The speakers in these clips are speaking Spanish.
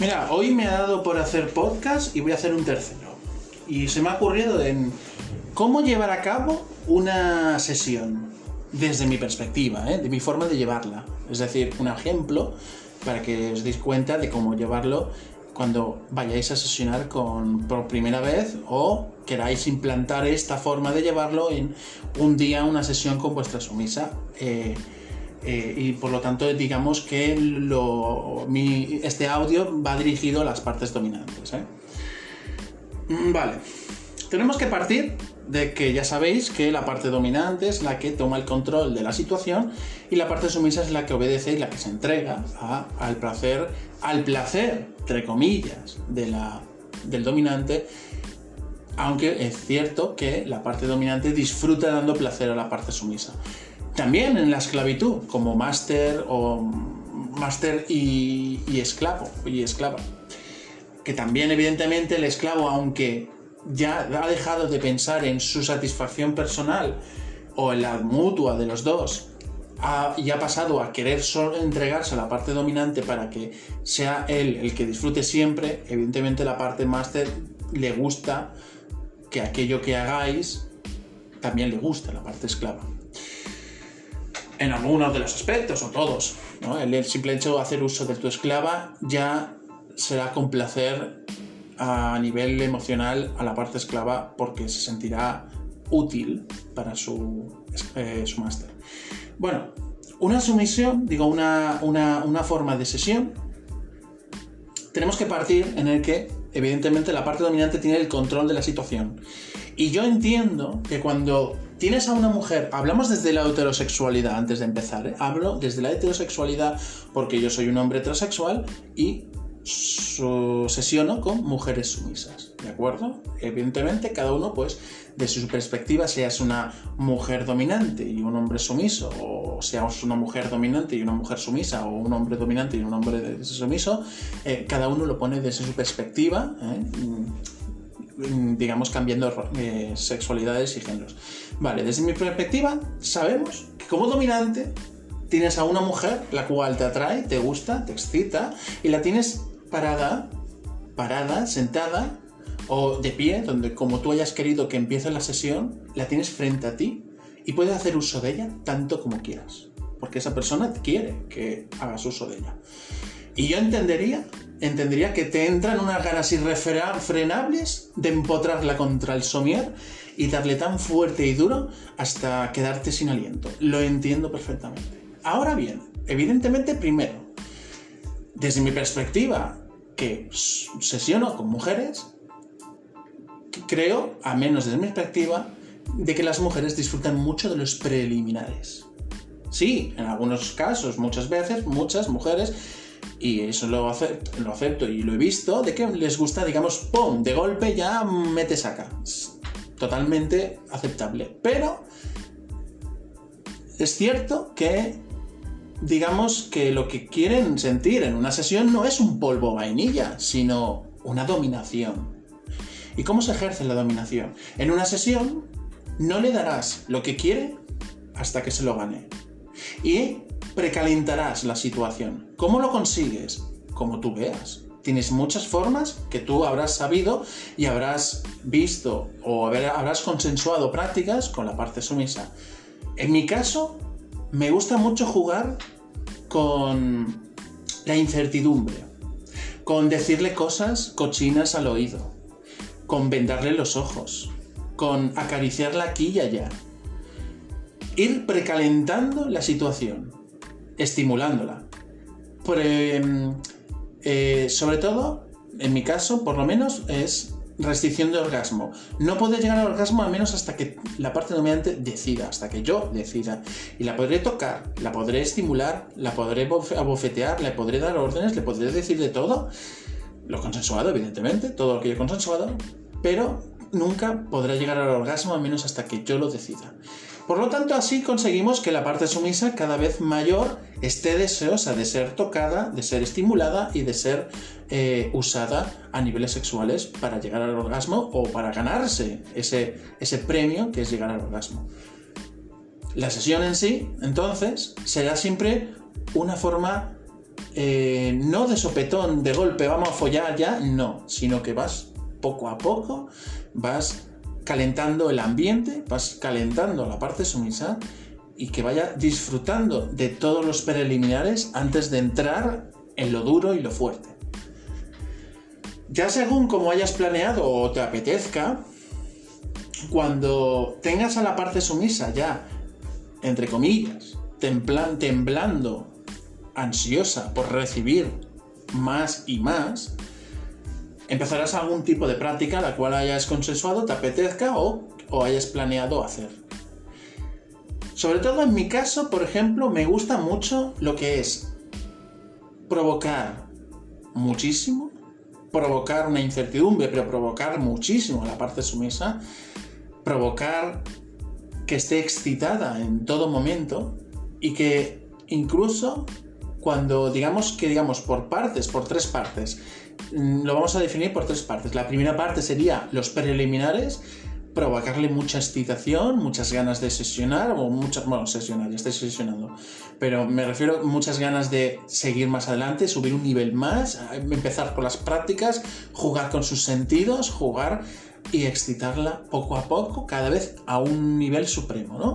Mira, hoy me ha dado por hacer podcast y voy a hacer un tercero. Y se me ha ocurrido en cómo llevar a cabo una sesión desde mi perspectiva, ¿eh? de mi forma de llevarla. Es decir, un ejemplo para que os deis cuenta de cómo llevarlo cuando vayáis a sesionar con, por primera vez o queráis implantar esta forma de llevarlo en un día, una sesión con vuestra sumisa. Eh, eh, y por lo tanto, digamos que este audio va dirigido a las partes dominantes. ¿eh? Mm, Vale, tenemos que partir de que ya sabéis que la parte dominante es la que toma el control de la situación y la parte sumisa es la que obedece y la que se entrega al placer, al placer, entre comillas, de la, del dominante, aunque es cierto que la parte dominante disfruta dando placer a la parte sumisa. También en la esclavitud, como máster o máster y, esclavo y esclava que también evidentemente el esclavo, aunque ya ha dejado de pensar en su satisfacción personal o en la mutua de los dos, ha- y ha pasado a querer entregarse a la parte dominante para que sea él el que disfrute siempre, evidentemente la parte máster le gusta que aquello que hagáis también le gusta la parte esclava. En algunos de los aspectos, o todos. el simple hecho de hacer uso de tu esclava ya será complacer a nivel emocional a la parte esclava porque se sentirá útil para su, eh, su máster. Bueno, una sumisión, digo, una, una, una forma de sesión, tenemos que partir en el que, evidentemente, la parte dominante tiene el control de la situación. Y yo entiendo que cuando tienes a una mujer, hablamos desde la heterosexualidad antes de empezar, ¿eh? hablo desde la heterosexualidad porque yo soy un hombre heterosexual y sesiono con mujeres sumisas, ¿de acuerdo? Evidentemente cada uno pues de su perspectiva, seas una mujer dominante y un hombre sumiso, o seas una mujer dominante y una mujer sumisa, o un hombre dominante y un hombre sumiso, eh, cada uno lo pone desde su perspectiva, ¿eh? Mm, digamos cambiando eh, sexualidades y géneros. Vale, desde mi perspectiva, sabemos que como dominante tienes a una mujer la cual te atrae, te gusta, te excita y la tienes parada, parada, sentada o de pie, donde como tú hayas querido que empiece la sesión, la tienes frente a ti y puedes hacer uso de ella tanto como quieras, porque esa persona quiere que hagas uso de ella. Y yo entendería, entendería que te entran unas ganas irrefrenables de empotrarla contra el somier y darle tan fuerte y duro hasta quedarte sin aliento. Lo entiendo perfectamente. Ahora bien, evidentemente primero, desde mi perspectiva, que sesiono con mujeres, creo, a menos desde mi perspectiva, de que las mujeres disfrutan mucho de los preliminares. Sí, en algunos casos, muchas veces, muchas mujeres, y eso lo acepto, y lo he visto, de que les gusta, digamos, ¡pum! De golpe ya mete saca. Totalmente aceptable. Pero es cierto que, digamos, que lo que quieren sentir en una sesión no es un polvo vainilla, sino una dominación. ¿Y cómo se ejerce la dominación? En una sesión no le darás lo que quiere hasta que se lo gane. Y precalentarás la situación. ¿Cómo lo consigues? Como tú veas. Tienes muchas formas que tú habrás sabido y habrás visto o habrás consensuado prácticas con la parte sumisa. En mi caso, me gusta mucho jugar con la incertidumbre, con decirle cosas cochinas al oído, con vendarle los ojos, con acariciarla aquí y allá. Ir precalentando la situación, estimulándola. Pre- eh, sobre todo, en mi caso, por lo menos, es restricción de orgasmo. No puede llegar al orgasmo al menos hasta que la parte dominante decida, hasta que yo decida. Y la podré tocar, la podré estimular, la podré bofe- abofetear, le podré dar órdenes, le podré decir de todo. Lo consensuado, evidentemente, todo lo que yo he consensuado, pero nunca podrá llegar al orgasmo al menos hasta que yo lo decida. Por lo tanto, así conseguimos que la parte sumisa cada vez mayor esté deseosa de ser tocada, de ser estimulada y de ser eh, usada a niveles sexuales para llegar al orgasmo o para ganarse ese, ese premio que es llegar al orgasmo. La sesión en sí, entonces, será siempre una forma eh, no de sopetón, de golpe, vamos a follar ya, no, sino que vas poco a poco, vas calentando el ambiente, vas calentando la parte sumisa y que vaya disfrutando de todos los preliminares antes de entrar en lo duro y lo fuerte. Ya según como hayas planeado o te apetezca, cuando tengas a la parte sumisa ya, entre comillas, temblando, ansiosa por recibir más y más, empezarás algún tipo de práctica la cual hayas consensuado, te apetezca o, o hayas planeado hacer. Sobre todo en mi caso, por ejemplo, me gusta mucho lo que es provocar muchísimo, provocar una incertidumbre, pero provocar muchísimo la parte sumisa, provocar que esté excitada en todo momento y que incluso cuando digamos que digamos por partes, por tres partes, lo vamos a definir por tres partes. La primera parte sería los preliminares, provocarle mucha excitación, muchas ganas de sesionar, o muchas, bueno, sesionar, ya estoy sesionando, pero me refiero a muchas ganas de seguir más adelante, subir un nivel más, empezar con las prácticas, jugar con sus sentidos, jugar y excitarla poco a poco, cada vez a un nivel supremo, ¿no?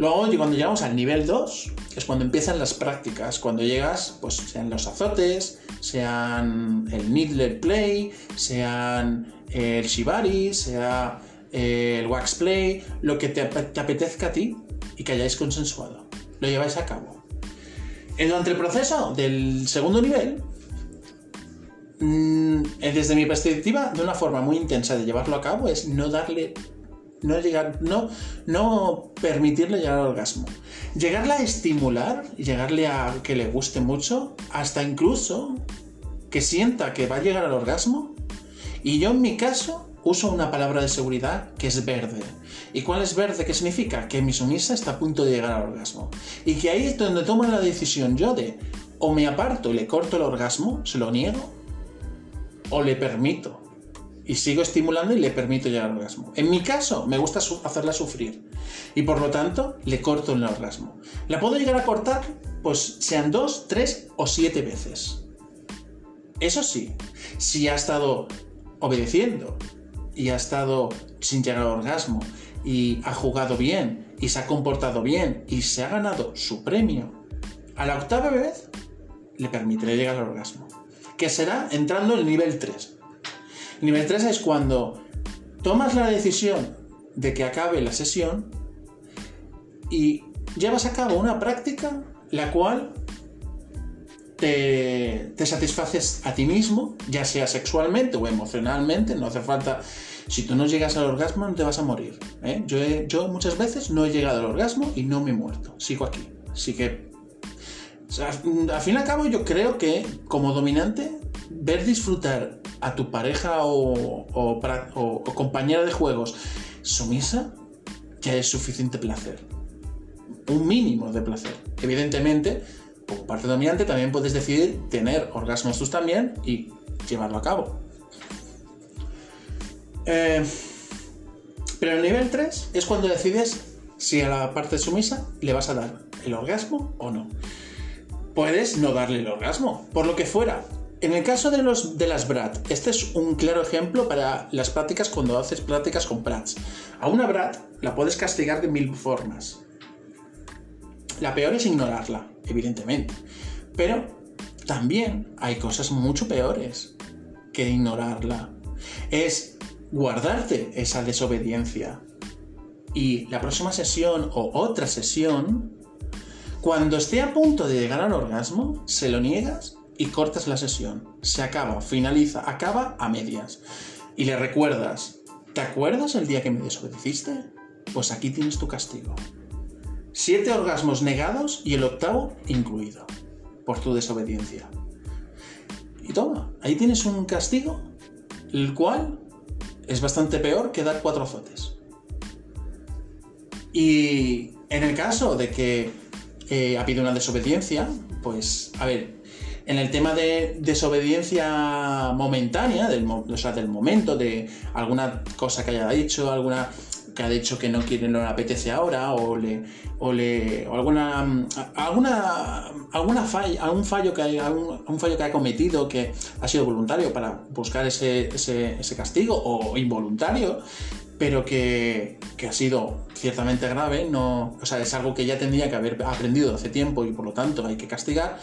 Luego, cuando llegamos al nivel 2, es cuando empiezan las prácticas, cuando llegas, pues sean los azotes, sean el needler play, sean el shibari, sea el wax play, lo que te, apetezca a ti y que hayáis consensuado. Lo lleváis a cabo. Durante el proceso del segundo nivel, mm, desde mi perspectiva, de una forma muy intensa de llevarlo a cabo es no darle no llegar, no, no permitirle llegar al orgasmo. Llegarle a estimular, llegarle a que le guste mucho, hasta incluso que sienta que va a llegar al orgasmo. Y yo en mi caso uso una palabra de seguridad que es verde. ¿Y cuál es verde? ¿Qué significa? Que mi sumisa está a punto de llegar al orgasmo. Y que ahí es donde tomo la decisión yo de o me aparto y le corto el orgasmo, se lo niego, o le permito. Y sigo estimulando y le permito llegar al orgasmo. En mi caso, me gusta hacerla sufrir. Y por lo tanto, le corto el orgasmo. La puedo llegar a cortar, pues sean dos, tres o siete veces. Eso sí, si ha estado obedeciendo, y ha estado sin llegar al orgasmo y ha jugado bien y se ha comportado bien y se ha ganado su premio, a la octava vez le permitiré llegar al orgasmo, que será entrando en el nivel 3. El nivel 3 es cuando tomas la decisión de que acabe la sesión y llevas a cabo una práctica la cual te, satisfaces a ti mismo, ya sea sexualmente o emocionalmente, no hace falta si tú no llegas al orgasmo, no te vas a morir. ¿eh? Yo, yo muchas veces no he llegado al orgasmo y no me he muerto. Sigo aquí. Así que, al fin y al cabo, yo creo que como dominante, ver disfrutar a tu pareja o, compañera de juegos sumisa ya es suficiente placer. Un mínimo de placer. Evidentemente, como parte dominante, también puedes decidir tener orgasmos tú también y llevarlo a cabo. Eh, pero el nivel 3 es cuando decides si a la parte sumisa le vas a dar el orgasmo o no. Puedes no darle el orgasmo, por lo que fuera. En el caso de, los, de las BRAT, este es un claro ejemplo para las prácticas cuando haces prácticas con BRATs. A una BRAT la puedes castigar de mil formas. La peor es ignorarla, evidentemente. Pero también hay cosas mucho peores que ignorarla. Es guardarte esa desobediencia. Y la próxima sesión o otra sesión, cuando esté a punto de llegar al orgasmo, se lo niegas y cortas la sesión. Se acaba, finaliza, acaba a medias. Y le recuerdas, ¿te acuerdas el día que me desobedeciste? Pues aquí tienes tu castigo. Siete orgasmos negados y el octavo incluido, por tu desobediencia. Y toma, ahí tienes un castigo, el cual es bastante peor que dar cuatro azotes. Y en el caso de que eh, ha habido una desobediencia, pues, a ver, en el tema de desobediencia momentánea, del, o sea, del momento, de alguna cosa que haya dicho, alguna que ha dicho que no quiere, no le apetece ahora, o le, o le, o alguna, alguna, alguna falla, algún fallo que ha, un fallo que ha cometido que ha sido voluntario para buscar ese, ese, ese castigo o involuntario, pero que, que, ha sido ciertamente grave, no, o sea, es algo que ya tendría que haber aprendido hace tiempo y por lo tanto hay que castigar,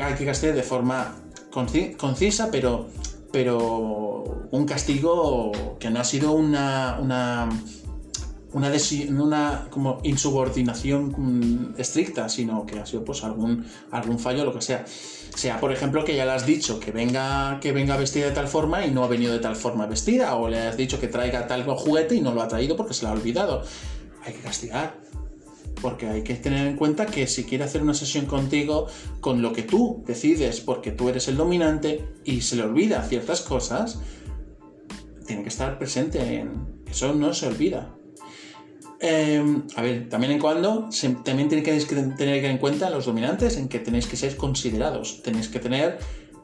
hay que castigar de forma concisa, pero, pero un castigo que no ha sido una, una una, una como insubordinación estricta, sino que ha sido pues algún, algún fallo, lo que sea. Sea, por ejemplo, que ya le has dicho que venga, que venga vestida de tal forma y no ha venido de tal forma vestida, o le has dicho que traiga tal juguete y no lo ha traído porque se lo ha olvidado. Hay que castigar. Porque hay que tener en cuenta que si quiere hacer una sesión contigo con lo que tú decides, porque tú eres el dominante y se le olvida ciertas cosas, tiene que estar presente en. Eso no se olvida. Em, a ver, también en cuando, también tenéis que tener en cuenta los dominantes en que tenéis que ser considerados, tenéis que tener,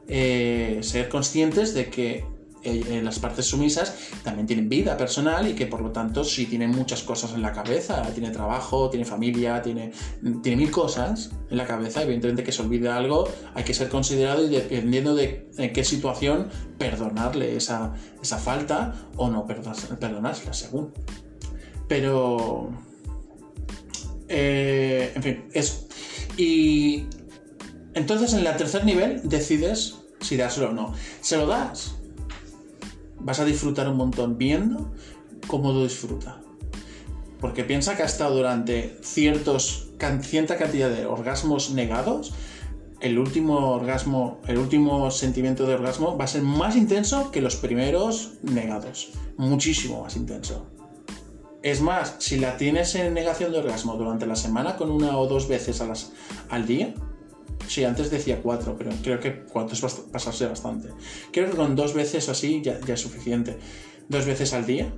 eh, ser conscientes de que eh, las partes sumisas también tienen vida personal y que por lo tanto si tienen muchas cosas en la cabeza, tiene trabajo, tiene familia, tiene, tiene mil cosas en la cabeza, evidentemente que se olvide algo, hay que ser considerado y dependiendo de en qué situación perdonarle esa, esa falta o no perdonársela según. Pero. Eh, en fin, eso. Y. Entonces en el tercer nivel decides si dárselo o no. Se lo das. Vas a disfrutar un montón viendo cómo lo disfruta. Porque piensa que ha estado durante ciertos, cierta cantidad de orgasmos negados. El último orgasmo, el último sentimiento de orgasmo va a ser más intenso que los primeros negados. Muchísimo más intenso. Es más, si la tienes en negación de orgasmo durante la semana con una o dos veces al día, sí, antes decía cuatro, pero creo que cuatro es pasarse bastante. Creo que con dos veces así ya, es suficiente. Dos veces al día.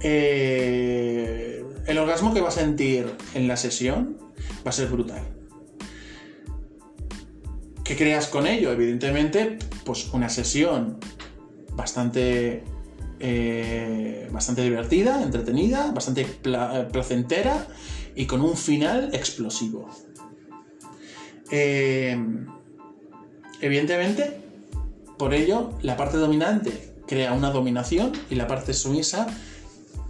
Eh, el orgasmo que va a sentir en la sesión va a ser brutal. ¿Qué creas con ello? Evidentemente, pues una sesión bastante eh, bastante divertida, entretenida, bastante eh, placentera y con un final explosivo. Eh, evidentemente, por ello, la parte dominante crea una dominación y la parte sumisa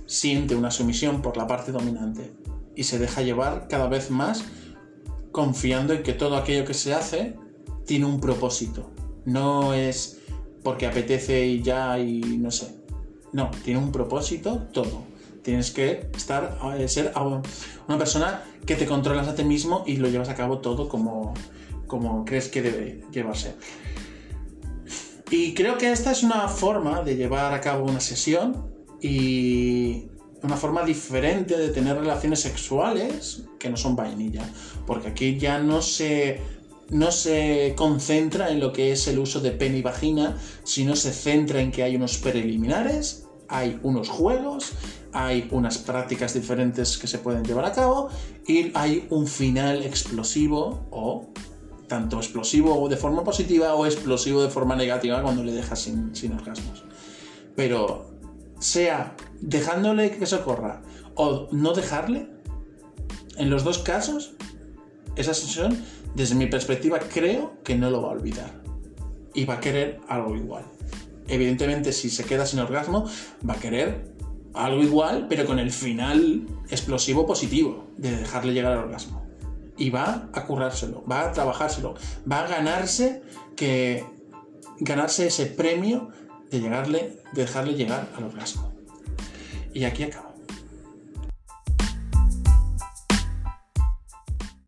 siente una sumisión por la parte dominante y se deja llevar cada vez más confiando en que todo aquello que se hace tiene un propósito. No es porque apetece y ya y no sé. No, tiene un propósito todo. Tienes que estar, eh, ser una persona que te controlas a ti mismo y lo llevas a cabo todo como, como crees que debe llevarse. Y creo que esta es una forma de llevar a cabo una sesión y una forma diferente de tener relaciones sexuales que no son vainilla. Porque aquí ya no se, no se concentra en lo que es el uso de pene y vagina, sino se centra en que hay unos preliminares hay unos juegos, hay unas prácticas diferentes que se pueden llevar a cabo y hay un final explosivo o tanto explosivo de forma positiva o explosivo de forma negativa cuando le dejas sin, sin orgasmos. Pero sea dejándole que se corra o no dejarle, en los dos casos, esa sesión, desde mi perspectiva, creo que no lo va a olvidar. Y va a querer algo igual evidentemente si se queda sin orgasmo, va a querer algo igual, pero con el final explosivo positivo de dejarle llegar al orgasmo. Y va a currárselo, va a trabajárselo, va a ganarse que ganarse ese premio de llegarle, de dejarle llegar al orgasmo. Y aquí acabo.